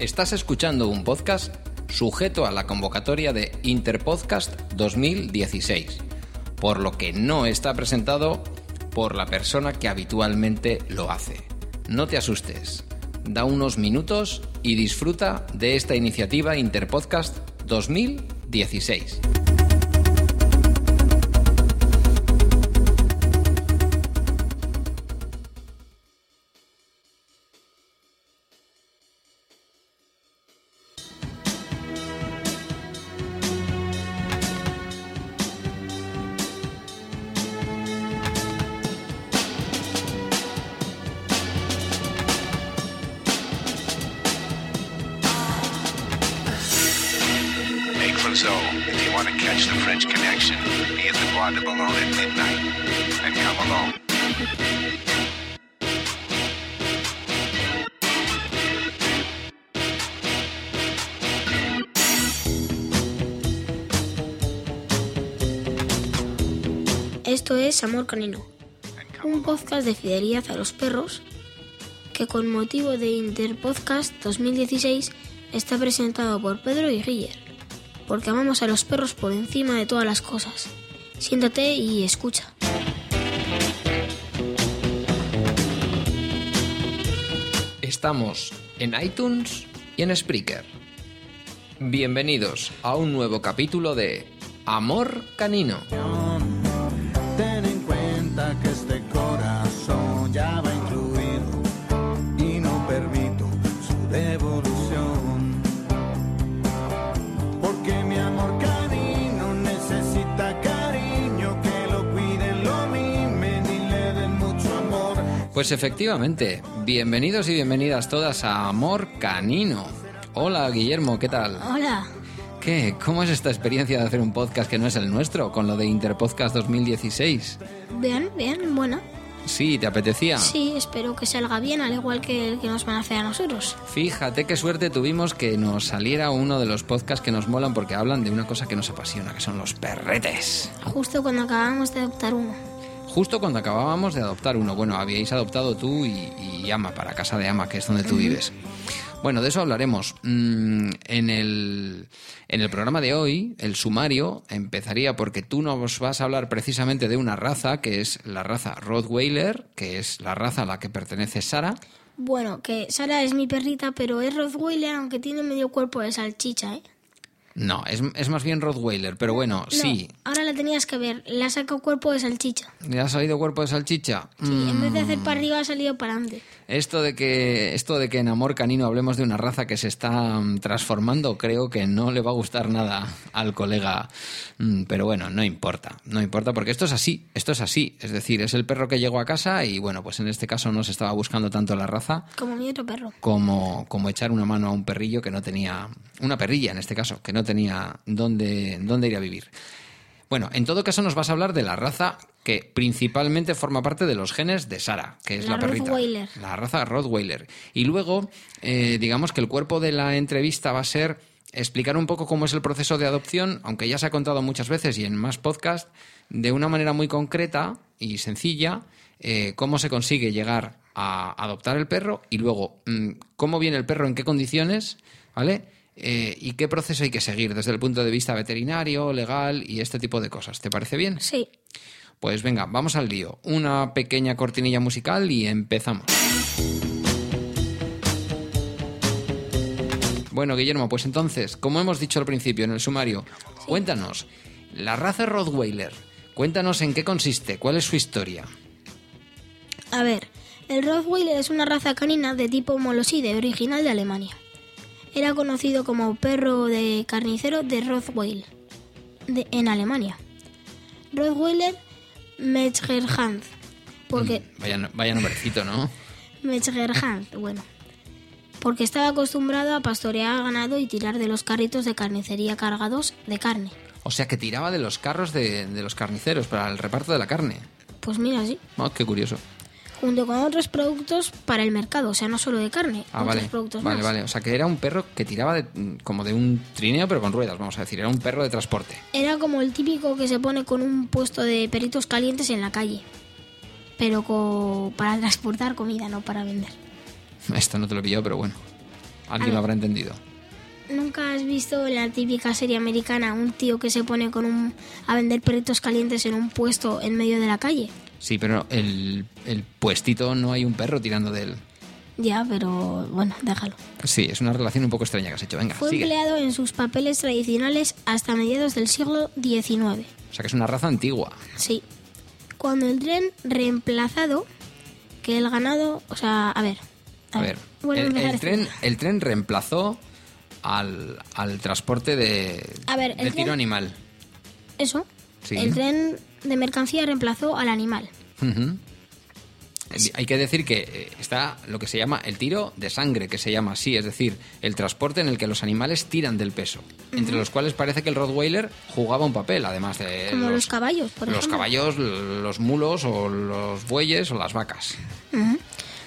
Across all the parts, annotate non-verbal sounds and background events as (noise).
Estás escuchando un podcast sujeto a la convocatoria de Interpodcast 2016, por lo que no está presentado por la persona que habitualmente lo hace. No te asustes. Da unos minutos y disfruta de esta iniciativa Interpodcast 2016. Esto es Amor Canino, un podcast de fidelidad a los perros que con motivo de Interpodcast 2016 está presentado por Pedro y Guiller, porque amamos a los perros por encima de todas las cosas. Siéntate y escucha. Estamos en iTunes y en Spreaker. Bienvenidos a un nuevo capítulo de Amor Canino. Pues efectivamente, bienvenidos y bienvenidas todas a Amor Canino. Hola Guillermo, ¿qué tal? Hola. ¿Qué? ¿Cómo es esta experiencia de hacer un podcast que no es el nuestro, con lo de Interpodcast 2016? Bien, bien, buena. Sí, ¿te apetecía? Sí, espero que salga bien, al igual que el que nos van a hacer a nosotros. Fíjate qué suerte tuvimos que nos saliera uno de los podcasts que nos molan porque hablan de una cosa que nos apasiona, que son los perretes. Justo cuando acabamos de adoptar uno. Justo cuando acabábamos de adoptar uno. Bueno, habíais adoptado tú y, y Ama, para casa de Ama, que es donde tú vives. Bueno, de eso hablaremos. Mm, en, el, en el programa de hoy, el sumario empezaría porque tú nos vas a hablar precisamente de una raza, que es la raza Rottweiler, que es la raza a la que pertenece Sara. Bueno, que Sara es mi perrita, pero es Rottweiler, aunque tiene medio cuerpo de salchicha, ¿eh? No, es, es más bien Rottweiler, pero bueno, No, sí. Ahora la tenías que ver, le ha sacado cuerpo de salchicha. ¿Le ha salido cuerpo de salchicha? Sí, en vez de hacer Mm. para arriba ha salido para adelante. Esto de que esto de que en Amor Canino hablemos de una raza que se está mm, transformando, creo que no le va a gustar nada al colega. Mm, Pero bueno, no importa, no importa porque esto es así, esto es así, es decir, es el perro que llegó a casa y bueno, pues en este caso no se estaba buscando tanto la raza Como mi otro perro. como, como echar una mano a un perrillo que no tenía, una perrilla en este caso, que no tenía dónde, dónde ir a vivir. Bueno, en todo caso nos vas a hablar de la raza que principalmente forma parte de los genes de Sara, que es la, La perrita. Rottweiler. La raza Rottweiler. Y luego, eh, digamos que el cuerpo de la entrevista va a ser explicar un poco cómo es el proceso de adopción, aunque ya se ha contado muchas veces y en más podcast, de una manera muy concreta y sencilla, eh, cómo se consigue llegar a adoptar el perro y luego mm, cómo viene el perro, en qué condiciones, ¿vale? Eh, y qué proceso hay que seguir desde el punto de vista veterinario, legal y este tipo de cosas. ¿Te parece bien? Sí. Pues venga, vamos al lío. Una pequeña cortinilla musical y empezamos. Bueno, Guillermo, pues entonces, como hemos dicho al principio en el sumario, cuéntanos, la raza Rottweiler, cuéntanos en qué consiste, cuál es su historia. A ver, el Rottweiler es una raza canina de tipo moloside original de Alemania. Era conocido como perro de carnicero de Rottweil de- en Alemania. Rottweiler Metzgerhand. Porque Vaya, vaya nombrecito, ¿no? (laughs) Metzgerhand, bueno. Porque estaba acostumbrado a pastorear ganado y tirar de los carritos de carnicería cargados de carne. O sea que tiraba de los carros de, de los carniceros para el reparto de la carne. Pues mira, sí. Oh, qué curioso. Junto con otros productos para el mercado, o sea, no solo de carne, Ah, otros vale. productos Vale, más. vale. O sea que era un perro que tiraba de, como de un trineo, pero con ruedas, vamos a decir. Era un perro de transporte. Era como el típico que se pone con un puesto de peritos calientes en la calle. Pero para transportar comida, no para vender. Esto no te lo he pillado, pero bueno. Alguien ver. lo habrá entendido. ¿Nunca has visto en la típica serie americana un tío que se pone con un a vender perritos calientes en un puesto en medio de la calle? Sí, pero el, el puestito no hay un perro tirando de él. Ya, pero bueno, déjalo. Sí, es una relación un poco extraña que has hecho. Venga, Fue sigue. empleado en sus papeles tradicionales hasta mediados del siglo XIX. O sea que es una raza antigua. Sí. Cuando el tren reemplazado, que el ganado, o sea, a ver. A ver, el, tren, el tren reemplazó al, al transporte de, A ver, de el tiro tren- animal. Eso. Sí. El tren de mercancía reemplazó al animal. Hay que decir que eh, está lo que se llama el tiro de sangre, que se llama así, es decir, el transporte en el que los animales tiran del peso, entre los cuales parece que el Rottweiler jugaba un papel, además de Como los caballos, por los ejemplo. caballos, los mulos o los bueyes o las vacas.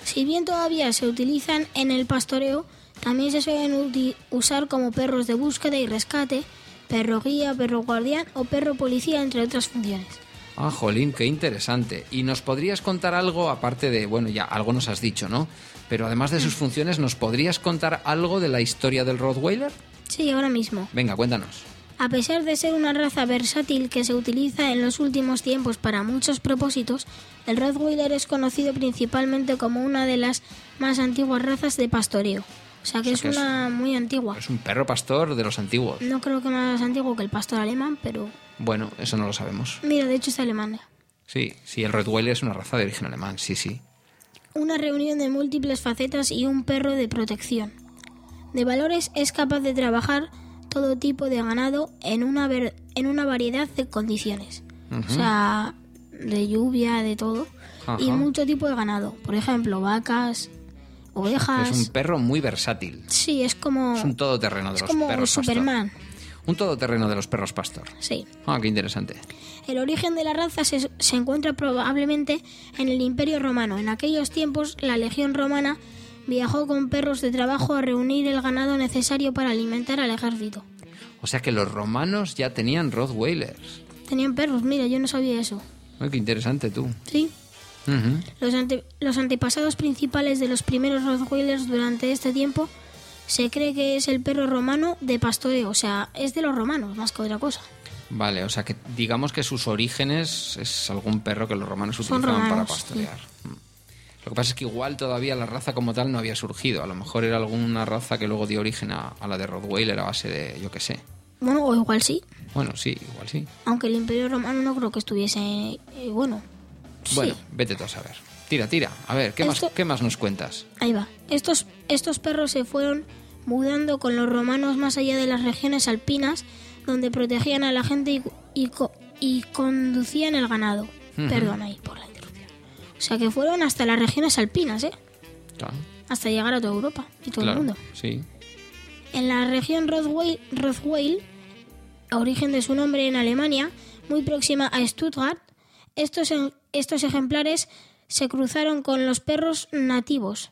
Si bien todavía se utilizan en el pastoreo, también se suelen usar como perros de búsqueda y rescate, perro guía, perro guardián o perro policía, entre otras funciones. Ah, jolín, qué interesante. ¿Y nos podrías contar algo, aparte de, bueno, ya algo nos has dicho, ¿no? Pero además de Mm. sus funciones, ¿nos podrías contar algo de la historia del Rottweiler? Sí, ahora mismo. Venga, cuéntanos. A pesar de ser una raza versátil que se utiliza en los últimos tiempos para muchos propósitos, el Rottweiler es conocido principalmente como una de las más antiguas razas de pastoreo. O sea que O es una muy antigua. Es un perro pastor de los antiguos. No creo que más antiguo que el pastor alemán, pero Bueno, eso no lo sabemos. mira, de hecho es alemán. Sí, sí, el Rottweiler es una raza de origen alemán, sí, sí. Una reunión de múltiples facetas y un perro de protección. De valores es capaz de trabajar todo tipo de ganado en una, ver- en una variedad de condiciones. O sea, de lluvia, de todo. Y mucho tipo de ganado. Por ejemplo, vacas, ovejas. Es un perro muy versátil. Sí, es como, Es un todoterreno de es los como perros Superman. pastor. Un todoterreno de los perros pastor. Sí. Ah, qué interesante. El origen de la raza se, se encuentra probablemente en el Imperio Romano. En aquellos tiempos, la Legión Romana viajó con perros de trabajo a reunir el ganado necesario para alimentar al ejército. O sea que los romanos ya tenían Rottweilers. Tenían perros, mira, yo no sabía eso. Ay, qué interesante tú. Sí. Los, ante- los antepasados principales de los primeros Rottweilers durante este tiempo se cree que es el perro romano de pastoreo, o sea, es de los romanos más que otra cosa. Vale, o sea que digamos que sus orígenes es algún perro que los romanos utilizaban para pastorear. Lo que pasa es que igual todavía la raza como tal no había surgido. A lo mejor era alguna raza que luego dio origen a, a la de Rottweiler a base de, yo qué sé. Bueno, o igual sí, Bueno, sí, igual sí. aunque el Imperio Romano no creo que estuviese, eh, bueno. Sí. Bueno, vete tú a saber. Tira, tira. A ver, ¿qué, Esto- más, ¿qué más nos cuentas? Ahí va. Estos, estos perros se fueron mudando con los romanos más allá de las regiones alpinas, donde protegían a la gente y, y, y conducían el ganado. Perdón ahí por la interrupción. O sea que fueron hasta las regiones alpinas, ¿eh? Claro, Hasta llegar a toda Europa y todo claro, el mundo. sí. En la región Rothweil, Rothweil, origen de su nombre en Alemania, muy próxima a Stuttgart. Estos, estos ejemplares se cruzaron con los perros nativos,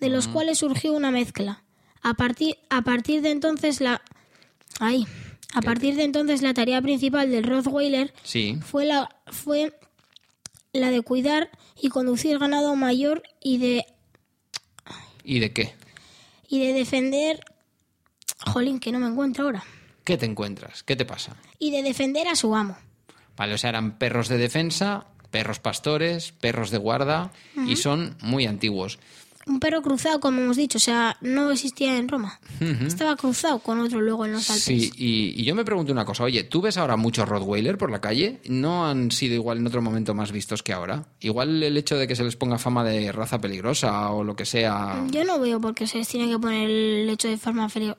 de los cuales surgió una mezcla. A partir, a partir de entonces la... A partir de entonces la tarea principal del Rottweiler Sí. fue la, fue la de cuidar y conducir ganado mayor y de, ¿Y de qué? y de defender... Jolín, que no me encuentro ahora. ¿Qué te encuentras? ¿Qué te pasa? Y de defender a su amo. Vale, o sea, eran perros de defensa, perros pastores, perros de guarda y son muy antiguos. Un perro cruzado, como hemos dicho, o sea, no existía en Roma. Estaba cruzado con otro luego en los Alpes. Sí, y, y yo me pregunto una cosa, oye, ¿tú ves ahora muchos Rottweiler por la calle? ¿No han sido igual en otro momento más vistos que ahora? Igual el hecho de que se les ponga fama de raza peligrosa o lo que sea... Yo no veo por qué se les tiene que poner el hecho de forma feliz.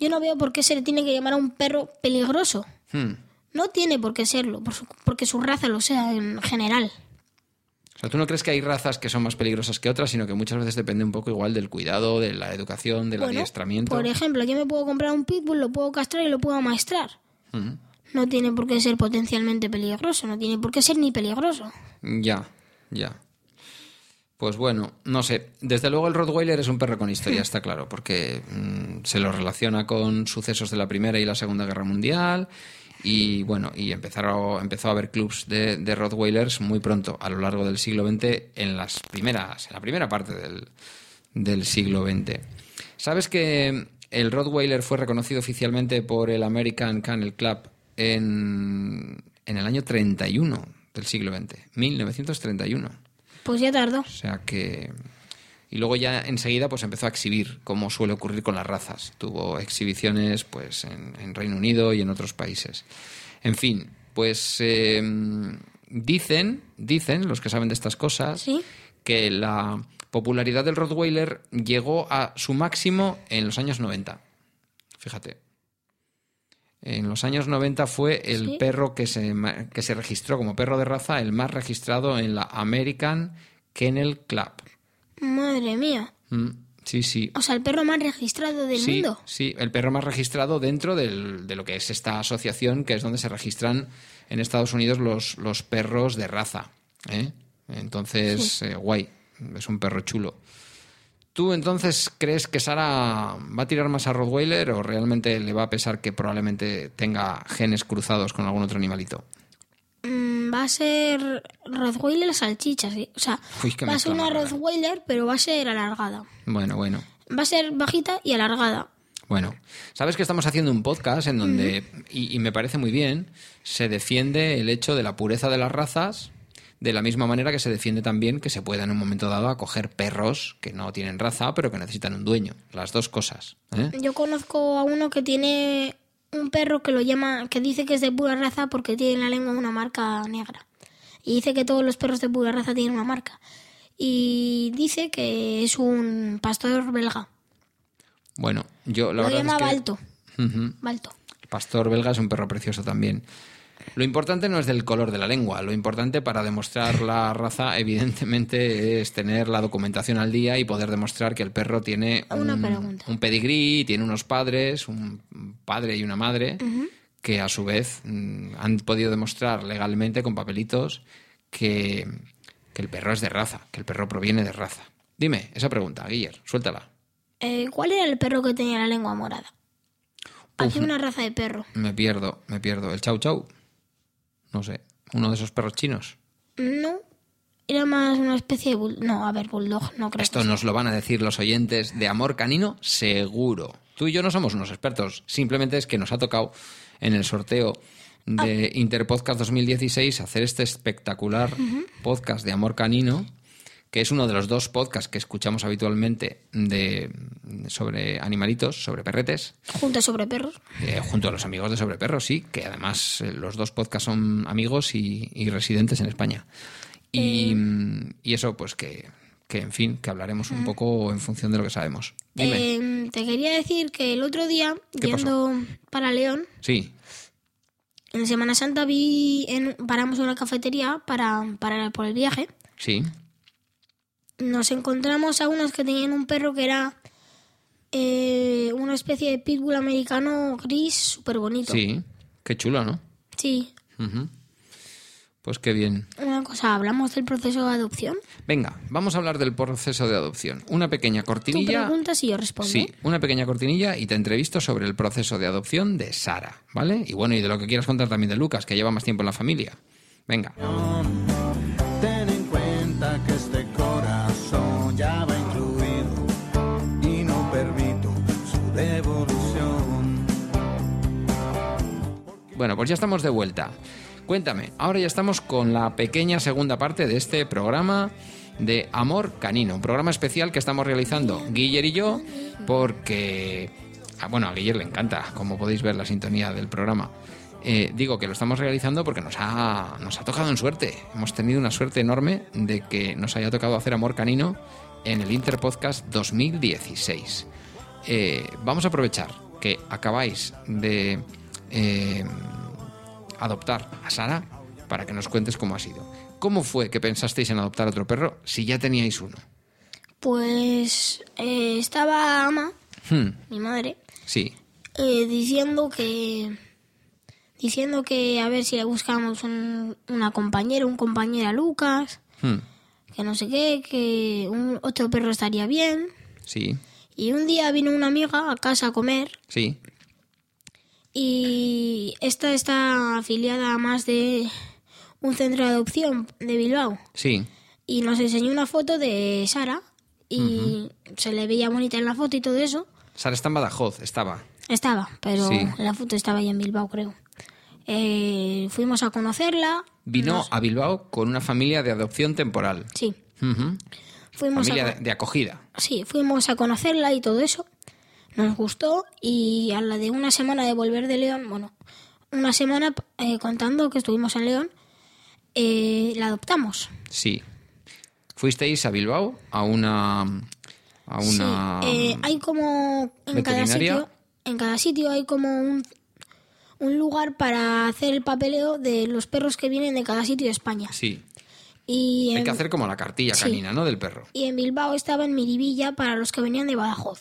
yo no veo por qué se le tiene que llamar a un perro peligroso. Hmm. No tiene por qué serlo, por su- porque su raza lo sea en general. O sea, ¿tú no crees que hay razas que son más peligrosas que otras, sino que muchas veces depende un poco igual del cuidado, de la educación, del Bueno, adiestramiento? Por ejemplo, yo me puedo comprar un pitbull, lo puedo castrar y lo puedo amaestrar. Ujú. No tiene por qué ser potencialmente peligroso, no tiene por qué ser ni peligroso. Ya, ya. Pues bueno, no sé. Desde luego el Rottweiler es un perro con historia, está claro, porque mm, se lo relaciona con sucesos de la Primera y la Segunda Guerra Mundial. Y bueno, y empezaron, empezó a haber clubs de, de Rottweilers muy pronto, a lo largo del siglo XX, en las primeras, en la primera parte del, del siglo XX. ¿Sabes que el Rottweiler fue reconocido oficialmente por el American Kennel Club en, en el año 31 del siglo XX, 1931? Pues ya tardó. O sea que... Y luego ya enseguida pues empezó a exhibir, como suele ocurrir con las razas. Tuvo exhibiciones pues en, en Reino Unido y en otros países. En fin, pues eh, dicen, dicen los que saben de estas cosas, Sí. que la popularidad del Rottweiler llegó a su máximo en los años 90. Fíjate. En los años 90 fue el Sí. perro que se, que se registró como perro de raza, el más registrado en la American Kennel Club. Madre mía. Mm, sí, sí. O sea, el perro más registrado del sí, mundo. sí, el perro más registrado dentro del- de lo que es esta asociación, que es donde se registran en Estados Unidos los, los perros de raza. ¿eh? Entonces, eh, guay, es un perro chulo. ¿Tú entonces crees que Sara va a tirar más a Rottweiler o realmente le va a pesar que probablemente tenga genes cruzados con algún otro animalito? Va a ser Rottweiler salchicha, sí. O sea, Uy, va a ser una. Rottweiler, pero va a ser alargada. Bueno, bueno. Va a ser bajita y alargada. Bueno, sabes que estamos haciendo un podcast en donde, y, y me parece muy bien, se defiende el hecho de la pureza de las razas, de la misma manera que se defiende también que se pueda en un momento dado acoger perros que no tienen raza, pero que necesitan un dueño. Las dos cosas. ¿eh? Yo conozco a uno que tiene un perro que lo llama, que dice que es de pura raza porque tiene en la lengua una marca negra. Y dice que todos los perros de pura raza tienen una marca. Y dice que es un pastor belga. Bueno, yo la lo verdad llama es que... Balto. Balto. El pastor belga es un perro precioso también. Lo importante no es del color de la lengua, lo importante para demostrar la raza evidentemente es tener la documentación al día y poder demostrar que el perro tiene Una un, un pedigrí, tiene unos padres, un padre y una madre, que a su vez mm, han podido demostrar legalmente con papelitos que, que el perro es de raza, que el perro proviene de raza. Dime esa pregunta, Guiller, suéltala. Eh, ¿Cuál era el perro que tenía la lengua morada? Una raza de perro. Me pierdo, me pierdo. ¿El chau chau? No sé. ¿Uno de esos perros chinos? No, era más una especie de bull... No, a ver, bulldog, no creo. Esto que sea. nos lo van a decir los oyentes de Amor Canino, seguro. Tú y yo no somos unos expertos, simplemente es que nos ha tocado en el sorteo de Interpodcast 2016 hacer este espectacular podcast de Amor Canino, que es uno de los dos podcasts que escuchamos habitualmente de, sobre animalitos, sobre perretes, Junta sobre perros. eh, junto a los amigos de Sobre Perros, sí, que además eh, los dos podcasts son amigos y, y residentes en España. Y, y eso, pues que, que, en fin, que hablaremos un poco en función de lo que sabemos. Dime. Eh, te quería decir que el otro día, ¿Qué yendo para León, sí, en Semana Santa vi en, paramos en una cafetería para, para por el viaje. sí. Nos encontramos a unos que tenían un perro que era eh, una especie de pitbull americano gris súper bonito. Sí, qué chulo, ¿no? Sí. Pues qué bien. Una cosa, ¿hablamos del proceso de adopción? Venga, vamos a hablar del proceso de adopción. Una pequeña Tú cortinilla. preguntas y yo respondo. Sí, una pequeña cortinilla y te entrevisto sobre el proceso de adopción de Sara, ¿vale? Y bueno, y de lo que quieras contar también de Lucas, que lleva más tiempo en la familia. Venga. Ten en cuenta que Bueno, pues ya estamos de vuelta. Cuéntame, ahora ya estamos con la pequeña segunda parte de este programa de Amor Canino, un programa especial que estamos realizando Guiller y yo, porque, ah, bueno, a Guiller le encanta, como podéis ver la sintonía del programa. Eh, digo que lo estamos realizando porque nos ha, nos ha tocado en suerte. Hemos tenido una suerte enorme de que nos haya tocado hacer Amor Canino en el Interpodcast 2016. Eh, vamos a aprovechar que acabáis de eh, adoptar a Sara para que nos cuentes cómo ha sido. ¿Cómo fue que pensasteis en adoptar otro perro si ya teníais uno? Pues eh, estaba Ama, Hmm, mi madre, sí, eh, diciendo que diciendo que a ver si le buscábamos un, una compañera, un compañero a Lucas, hmm, que no sé qué, que un, otro perro estaría bien. sí, Y un día vino una amiga a casa a comer sí. Y esta está afiliada a más de un centro de adopción de Bilbao. Sí, Y nos enseñó una foto de Sara y se le veía bonita en la foto y todo eso. Sara está en Badajoz, estaba. Estaba, pero Sí. la foto estaba ahí en Bilbao, creo. Eh, fuimos a conocerla. Vino Nos- a Bilbao con una familia de adopción temporal. Sí, fuimos Familia a, de acogida. sí, fuimos a conocerla y todo eso. Nos gustó y a la de una semana de volver de León, bueno, una semana eh, contando que estuvimos en León, eh, la adoptamos. Sí. Fuisteis a Bilbao a una. a una. Sí, eh, hay como en cada sitio, en cada sitio hay como un, un lugar para hacer el papeleo de los perros que vienen de cada sitio de España. Sí. Y Hay en, que hacer como la cartilla sí. canina, ¿no? Del perro. y en Bilbao estaba en Miribilla para los que venían de Badajoz.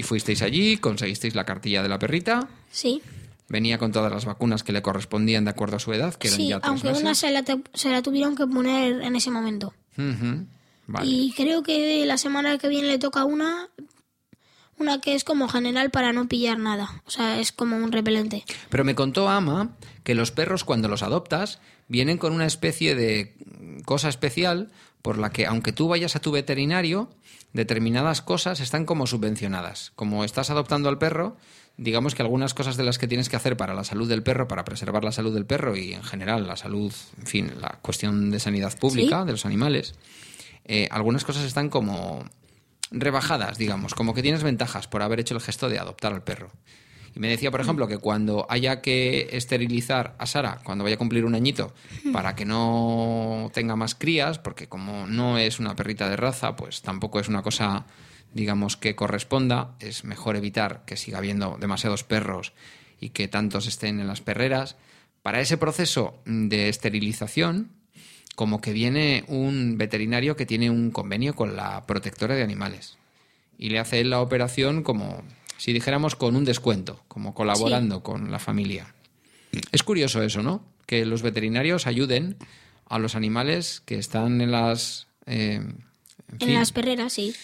Y fuisteis allí, conseguisteis la cartilla de la perrita. Sí, Venía con todas las vacunas que le correspondían de acuerdo a su edad, que eran sí, ya tres aunque meses. una se la, te- se la tuvieron que poner en ese momento. Ujú. Vale. Y creo que la semana que viene le toca una, una que es como general para no pillar nada. O sea, es como un repelente. Pero me contó Ama que los perros cuando los adoptas vienen con una especie de cosa especial por la que aunque tú vayas a tu veterinario, determinadas cosas están como subvencionadas. Como estás adoptando al perro, digamos que algunas cosas de las que tienes que hacer para la salud del perro, para preservar la salud del perro y en general la salud, en fin, la cuestión de sanidad pública Sí. de los animales, eh, algunas cosas están como rebajadas, digamos, como que tienes ventajas por haber hecho el gesto de adoptar al perro. Y me decía, por ejemplo, que cuando haya que esterilizar a Sara, cuando vaya a cumplir un añito, para que no tenga más crías, porque como no es una perrita de raza, pues tampoco es una cosa, digamos, que corresponda, es mejor evitar que siga habiendo demasiados perros y que tantos estén en las perreras. Para ese proceso de esterilización, como que viene un veterinario que tiene un convenio con la protectora de animales y le hace la operación como si dijéramos con un descuento, como colaborando con la familia. Es curioso eso, ¿no? Que los veterinarios ayuden a los animales que están en las... eh, en En fin. las perreras, sí.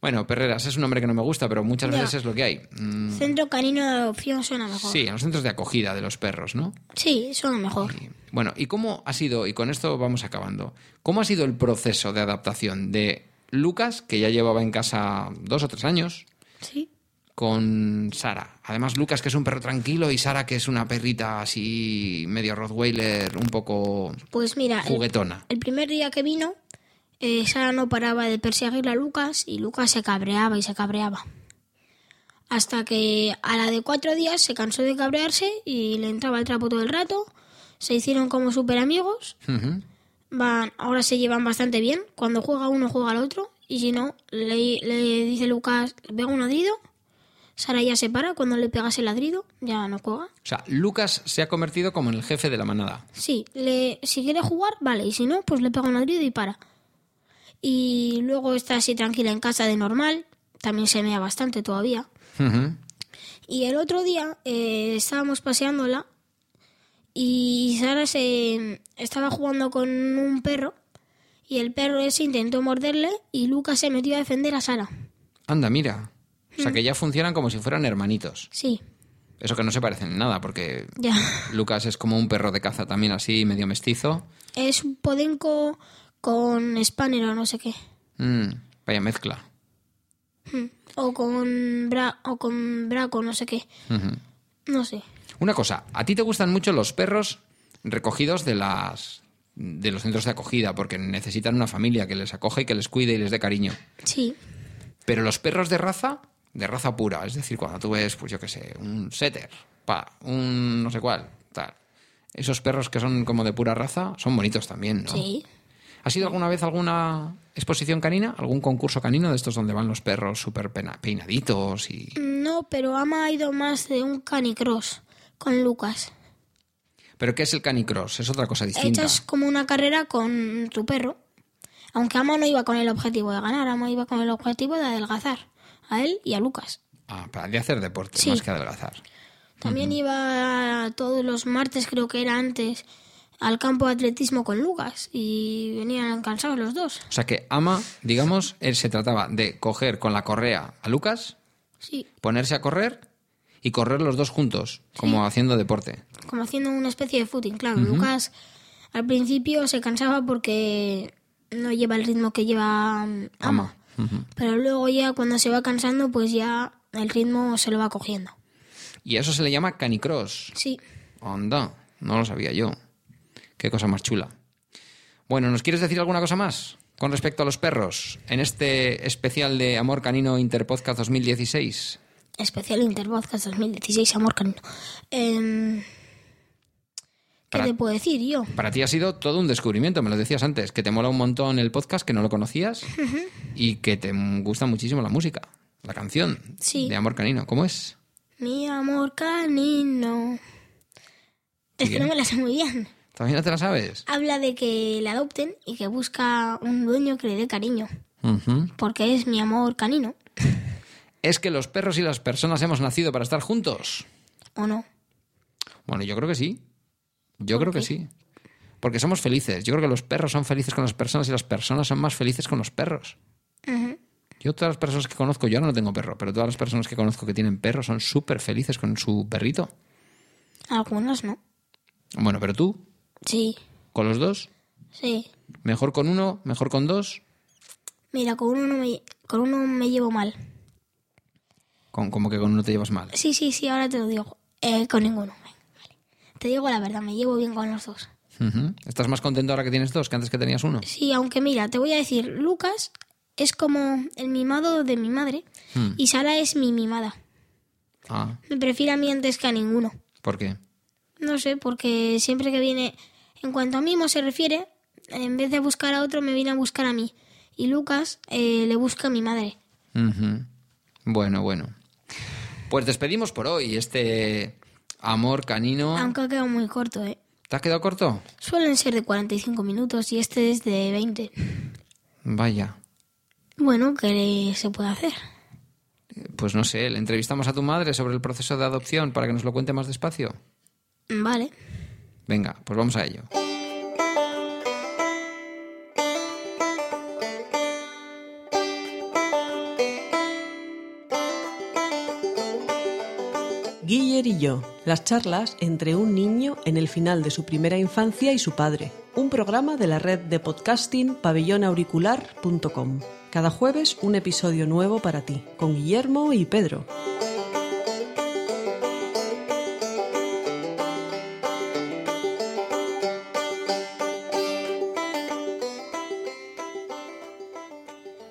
Bueno, perreras es un nombre que no me gusta, pero muchas Ya. veces es lo que hay. Mm, Centro canino de adopción suena mejor. sí, en los centros de acogida de los perros, ¿no? Sí, suena mejor. Bueno, ¿y cómo ha sido, y con esto vamos acabando, cómo ha sido el proceso de adaptación de Lucas, que ya llevaba en casa dos o tres años, Sí. Con Sara? Además, Lucas, que es un perro tranquilo, y Sara, que es una perrita así medio Rottweiler, un poco Pues mira, juguetona. el primer día que vino, eh, Sara no paraba de perseguir a Lucas y Lucas se cabreaba y se cabreaba. Hasta que a la de cuatro días se cansó de cabrearse y le entraba el trapo todo el rato. Se hicieron como súper amigos. Van, ahora se llevan bastante bien. Cuando juega uno, juega el otro. Y si no, le, le dice Lucas, pega un ladrido. Sara ya se para. Cuando le pegas el ladrido, ya no juega. O sea, Lucas se ha convertido como en el jefe de la manada. Sí, le, si quiere jugar, vale. Y si no, pues le pega un ladrido y para. Y luego está así tranquila en casa de normal. También se mea bastante todavía. Y el otro día eh, estábamos paseándola y Sara se estaba jugando con un perro y el perro ese intentó morderle y Lucas se metió a defender a Sara. Anda, mira. O sea que ya funcionan como si fueran hermanitos. Sí, Eso que no se parecen en nada, porque ya. Lucas es como un perro de caza también así, medio mestizo. Es un podenco con Spanner o no sé qué. Mm, vaya mezcla. O con, Bra o con Braco, no sé qué. No sé. Una cosa, ¿a ti te gustan mucho los perros recogidos de las de los centros de acogida porque necesitan una familia que les acoja y que les cuide y les dé cariño? Sí, Pero los perros de raza, de raza pura, es decir, cuando tú ves, pues yo qué sé, un setter, pa, un no sé cuál, tal. Esos perros que son como de pura raza son bonitos también, ¿no? sí. ¿Has ido alguna vez a alguna exposición canina? ¿Algún concurso canino de estos donde van los perros súper peinaditos y... No, pero Ama ha ido más de un canicross con Lucas. ¿Pero qué es el canicross? Es otra cosa distinta. Echas como una carrera con tu perro. Aunque Ama no iba con el objetivo de ganar, Ama iba con el objetivo de adelgazar. A él y a Lucas. Ah, para de hacer deporte, Sí. más que adelgazar. También iba todos los martes, creo que era antes, al campo de atletismo con Lucas. Y venían cansados los dos. O sea que Ama, digamos, él se trataba de coger con la correa a Lucas, Sí, ponerse a correr y correr los dos juntos, como haciendo deporte. como haciendo una especie de footing. Claro, Lucas al principio se cansaba porque no lleva el ritmo que lleva mm, Ama. Pero luego ya cuando se va cansando, pues ya el ritmo se lo va cogiendo. Y a eso se le llama canicross. Sí. Onda, no lo sabía yo. Qué cosa más chula. Bueno, ¿nos quieres decir alguna cosa más con respecto a los perros en este especial de Amor Canino Interpodcast 2016? Especial Interpodcast 2016, Amor Canino. ¿Qué te puedo decir yo? Para ti ha sido todo un descubrimiento, me lo decías antes, que te mola un montón el podcast, que no lo conocías y que te gusta muchísimo la música, la canción Sí. de Amor Canino. ¿Cómo es? Mi amor canino. Es que no me la sé muy bien. ¿Todavía no te la sabes? Habla de que le adopten y que busca un dueño que le dé cariño. Porque es mi amor canino. Es que los perros y las personas hemos nacido para estar juntos. ¿O no? Bueno, yo creo que sí. Yo creo que sí. Porque somos felices. Yo creo que los perros son felices con las personas y las personas son más felices con los perros. Yo todas las personas que conozco, yo ahora no tengo perro, pero todas las personas que conozco que tienen perros son súper felices con su perrito. Algunos no. Bueno, pero tú, Sí, con los dos, sí. mejor con uno, mejor con dos, Mira, con uno, no me, con uno me llevo mal. con, como que con uno te llevas mal. Sí, sí, sí, ahora te lo digo. Eh, con ninguno. Te digo la verdad, me llevo bien con los dos. ¿Estás más contento ahora que tienes dos que antes que tenías uno? Sí, aunque mira, te voy a decir, Lucas es como el mimado de mi madre y Sara es mi mimada. Ah, Me prefiere a mí antes que a ninguno. ¿por qué? No sé, porque siempre que viene, en cuanto a mimo se refiere, en vez de buscar a otro, me viene a buscar a mí. Y Lucas eh, le busca a mi madre. Bueno, bueno. Pues despedimos por hoy este amor canino. Aunque ha quedado muy corto, ¿eh? ¿Te has quedado corto? Suelen ser de 45 minutos y este es de 20. Vaya. Bueno, ¿qué se puede hacer? Pues no sé, le entrevistamos a tu madre sobre el proceso de adopción para que nos lo cuente más despacio. Vale. Venga, pues vamos a ello. Y yo, las charlas entre un niño en el final de su primera infancia y su padre. Un programa de la red de podcasting pabellonauricular.com. Cada jueves un episodio nuevo para ti, con Guillermo y Pedro.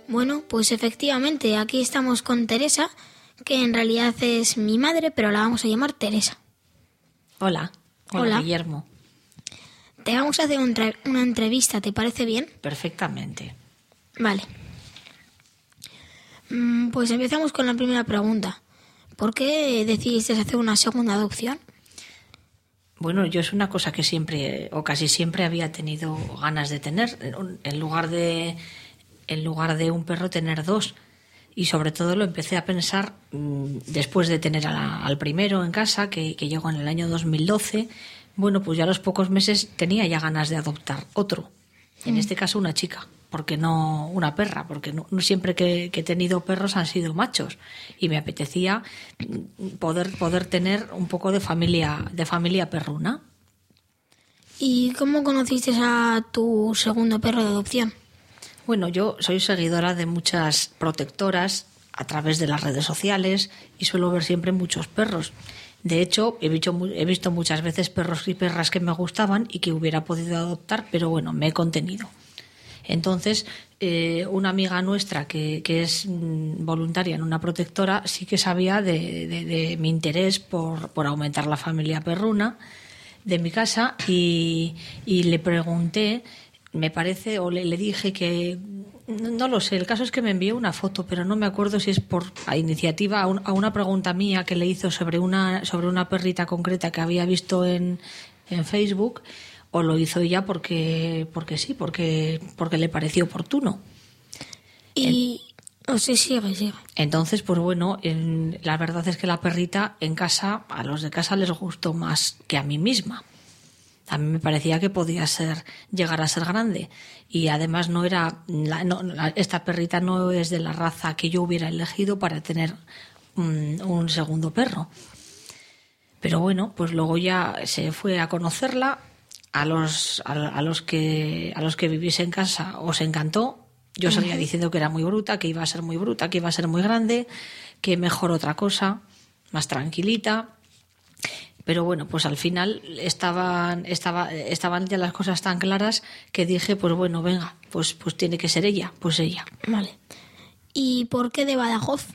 Bueno, pues efectivamente, aquí estamos con Teresa, que en realidad es mi madre, pero la vamos a llamar Teresa. Hola. Hola, Hola. Guillermo. Te vamos a hacer un una entrevista, ¿te parece bien? Perfectamente. Vale. Mm, Pues empezamos con la primera pregunta. ¿Por qué decidiste hacer una segunda adopción? Bueno, yo es una cosa que siempre o casi siempre había tenido ganas de tener. En lugar de, en lugar de un perro, tener dos. Y sobre todo lo empecé a pensar mm, después de tener a la- al primero en casa, que, que llegó en el año 2012. Bueno, pues ya a los pocos meses tenía ya ganas de adoptar otro. En Mm. este caso una chica, porque no una perra, porque no, no siempre que, que he tenido perros han sido machos y me apetecía mm, poder poder tener un poco de familia de familia perruna. ¿Y cómo conociste a tu segundo perro de adopción? Bueno, yo soy seguidora de muchas protectoras a través de las redes sociales y suelo ver siempre muchos perros. De hecho, he visto, he visto muchas veces perros y perras que me gustaban y que hubiera podido adoptar, pero bueno, me he contenido. Entonces, eh, una amiga nuestra que, es mm, voluntaria en una protectora sí que sabía de, mi interés por, aumentar la familia perruna de mi casa y le pregunté, me parece, o le, le dije que, no, lo sé, el caso es que me envió una foto, pero no me acuerdo si es por a iniciativa, a, un- a una pregunta mía que le hizo sobre una, sobre una perrita concreta que había visto en, en Facebook, o lo hizo ella porque, porque sí, porque, porque le pareció oportuno. Y... Sea, sigue, sigue. Entonces, pues bueno, en- la verdad es que la perrita en casa, a los de casa les gustó más que a mí misma. A mí me parecía que podía ser, llegar a ser grande. Y además no era, la- no- la- esta perrita no es de la raza que yo hubiera elegido para tener un, un segundo perro. Pero bueno, pues luego ya se fue a conocerla. A los, a, a los que, a los que vivís en casa os encantó. Yo seguía diciendo que era muy bruta, que iba a ser muy bruta, que iba a ser muy grande, que mejor otra cosa, más tranquilita. Pero bueno, pues al final estaban, estaba, estaban ya las cosas tan claras que dije, pues bueno, venga, pues, pues tiene que ser ella, pues ella. Vale. ¿Y por qué de Badajoz?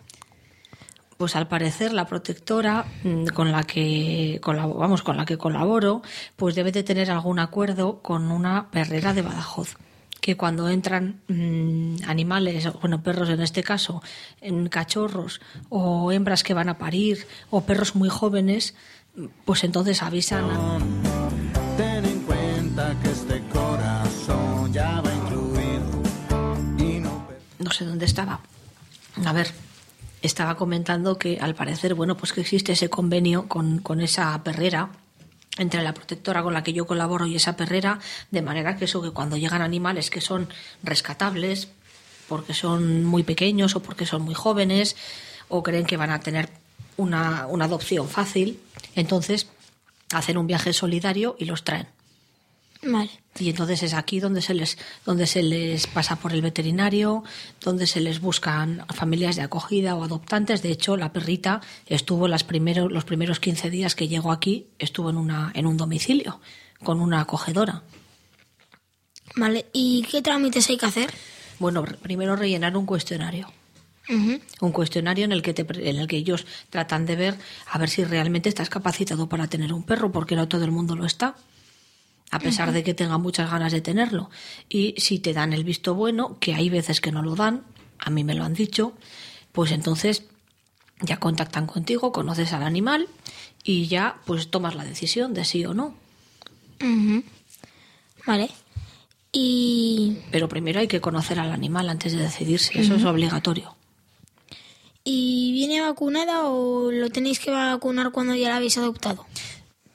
Pues al parecer la protectora mm, con la que vamos con la que colaboro, pues debe de tener algún acuerdo con una perrera de Badajoz que cuando entran mm, animales, bueno, perros en este caso, en cachorros o hembras que van a parir o perros muy jóvenes, pues entonces avisan a, Ten en cuenta que este corazón ya va incluido. Y no no sé dónde estaba. A ver, estaba comentando que al parecer, bueno, pues que existe ese convenio con, con esa perrera entre la protectora con la que yo colaboro y esa perrera, de manera que eso que cuando llegan animales que son rescatables, porque son muy pequeños o porque son muy jóvenes, o creen que van a tener una, una adopción fácil, entonces hacen un viaje solidario y los traen. Vale. Y entonces es aquí donde se les donde se les pasa por el veterinario, donde se les buscan familias de acogida o adoptantes. De hecho, la perrita estuvo las primeros los primeros 15 días que llegó aquí, estuvo en una en un domicilio con una acogedora. Vale. ¿Y qué trámites hay que hacer? Bueno, primero rellenar un cuestionario. Un cuestionario en el que te pre- en el que ellos tratan de ver a ver si realmente estás capacitado para tener un perro, porque no todo el mundo lo está. A pesar de que tenga muchas ganas de tenerlo. Y si te dan el visto bueno, que hay veces que no lo dan, a mí me lo han dicho, pues entonces ya contactan contigo, conoces al animal y ya pues tomas la decisión de sí o no. Vale. Y, Pero primero hay que conocer al animal antes de decidirse, eso es obligatorio. ¿Y viene vacunada o lo tenéis que vacunar cuando ya la habéis adoptado?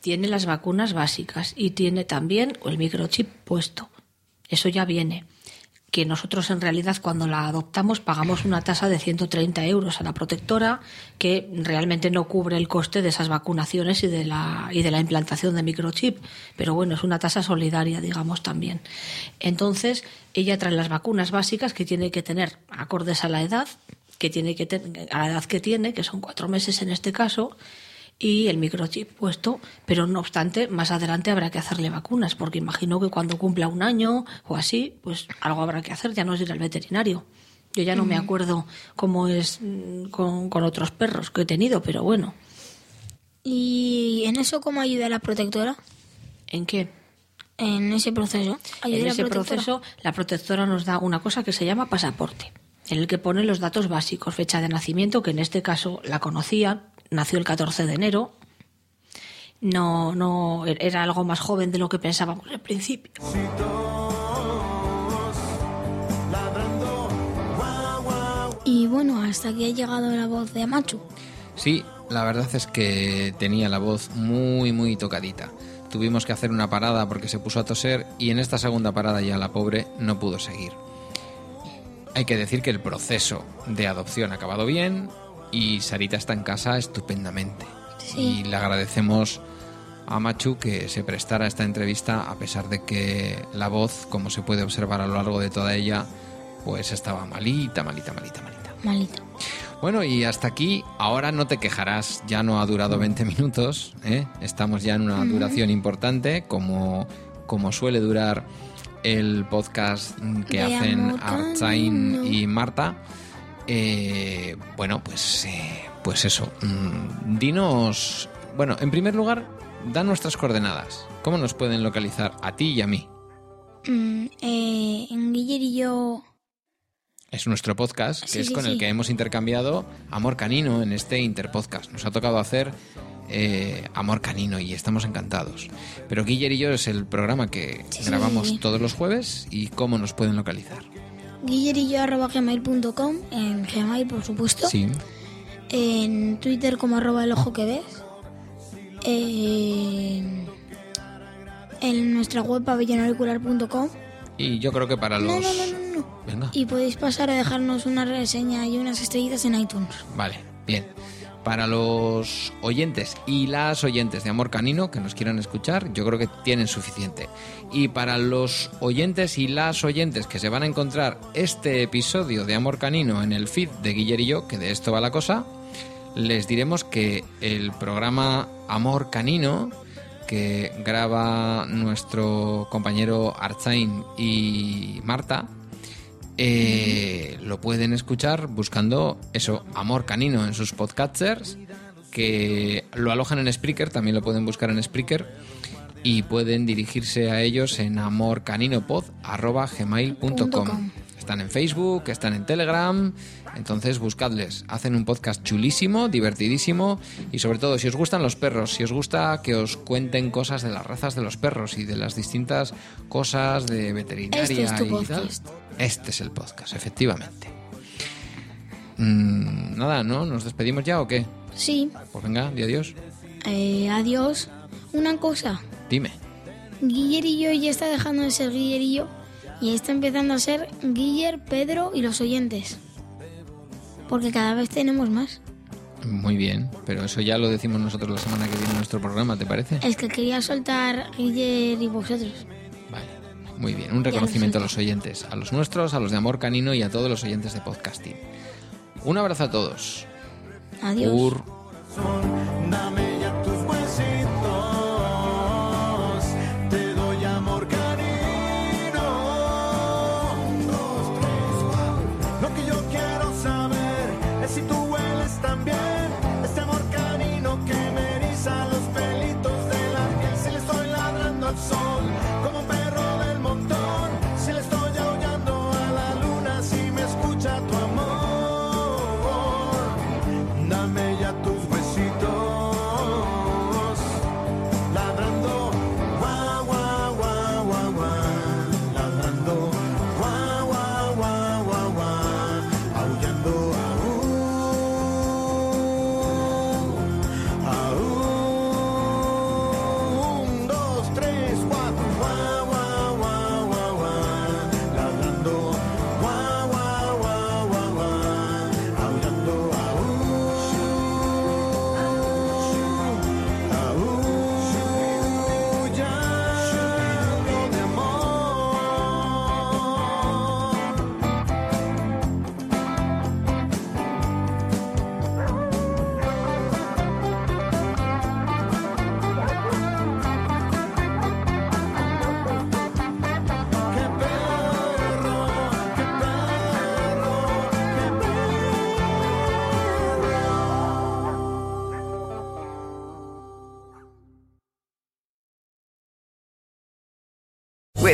tiene las vacunas básicas y tiene también el microchip puesto. Eso ya viene. Que nosotros en realidad cuando la adoptamos pagamos una tasa de 130 euros a la protectora que realmente no cubre el coste de esas vacunaciones y de la, y de la implantación de microchip. Pero bueno, es una tasa solidaria, digamos también. Entonces, ella trae las vacunas básicas que tiene que tener acordes a la edad, que tiene que ten- a la edad que tiene, que son cuatro meses en este caso, y el microchip puesto, pero no obstante, más adelante habrá que hacerle vacunas, porque imagino que cuando cumpla un año o así, pues algo habrá que hacer, ya no es ir al veterinario. Yo ya no me acuerdo cómo es mm, con, con otros perros que he tenido, pero bueno, ¿Y en eso cómo ayuda la protectora? ¿en qué? En ese proceso. ¿Ayuda En ese proceso, la protectora nos da una cosa que se llama pasaporte, en el que pone los datos básicos, fecha de nacimiento, que en este caso la conocía, nació el 14 de enero. No, no, era algo más joven de lo que pensábamos al principio. Y bueno, hasta aquí ha llegado la voz de Amachu. Sí, la verdad es que tenía la voz muy, muy tocadita. tuvimos que hacer una parada porque se puso a toser y en esta segunda parada ya la pobre no pudo seguir. Hay que decir que el proceso de adopción ha acabado bien y Sarita está en casa estupendamente. Sí. Y le agradecemos a Machu que se prestara a esta entrevista a pesar de que la voz, como se puede observar a lo largo de toda ella, pues estaba malita, malita, malita, malita. Malito. Bueno, y hasta aquí, ahora no te quejarás, ya no ha durado 20 minutos, ¿eh? estamos ya en una duración importante, como, como suele durar el podcast que De hacen Artzain y Marta. Eh, bueno, pues, eh, pues eso, mm, dinos, bueno, en primer lugar, da nuestras coordenadas, ¿cómo nos pueden localizar a ti y a mí? Mm, eh, en Guiller y yo. Es nuestro podcast, que es sí, con el que hemos intercambiado Amor Canino en este Interpodcast. Nos ha tocado hacer eh, Amor Canino y estamos encantados. Pero Guiller y yo es el programa que Sí, grabamos todos los jueves y cómo nos pueden localizar. Guillerillo arroba gmail.com en Gmail, por supuesto. Sí. En Twitter como arroba el ojo que ves. En, en nuestra web pabellonauricular.com. Y yo creo que para los... No, no, no, no, no. Venga, Y podéis pasar a dejarnos una reseña y unas estrellitas en iTunes. vale, bien. Para los oyentes y las oyentes de Amor Canino que nos quieran escuchar, yo creo que tienen suficiente. Y para los oyentes y las oyentes que se van a encontrar este episodio de Amor Canino en el feed de Guiller y yo, que de esto va la cosa, les diremos que el programa Amor Canino, que graba nuestro compañero Arzain y Marta, eh, lo pueden escuchar buscando eso, Amor Canino en sus podcasters, que lo alojan en Spreaker, también lo pueden buscar en Spreaker y pueden dirigirse a ellos en amorcaninopod.gmail.com. Están en Facebook, están en Telegram, entonces buscadles. Hacen un podcast chulísimo, divertidísimo y sobre todo si os gustan los perros, si os gusta que os cuenten cosas de las razas de los perros y de las distintas cosas de veterinaria Este es tu y tal, podcast. este es el podcast, efectivamente. Mm, nada, ¿no? ¿Nos despedimos ya o qué? Sí. Pues venga, di adiós. Eh, adiós. Una cosa. Dime. Guillerillo ya está dejando de ser Guillerillo y está empezando a ser Guiller, Pedro y los oyentes. Porque cada vez tenemos más. Muy bien, pero eso ya lo decimos nosotros la semana que viene en nuestro programa, ¿te parece? Es que quería soltar Guiller y vosotros. Muy bien, un reconocimiento a los oyentes, a los nuestros, a los de Amor Canino y a todos los oyentes de podcasting. Un abrazo a todos. Adiós. Ur.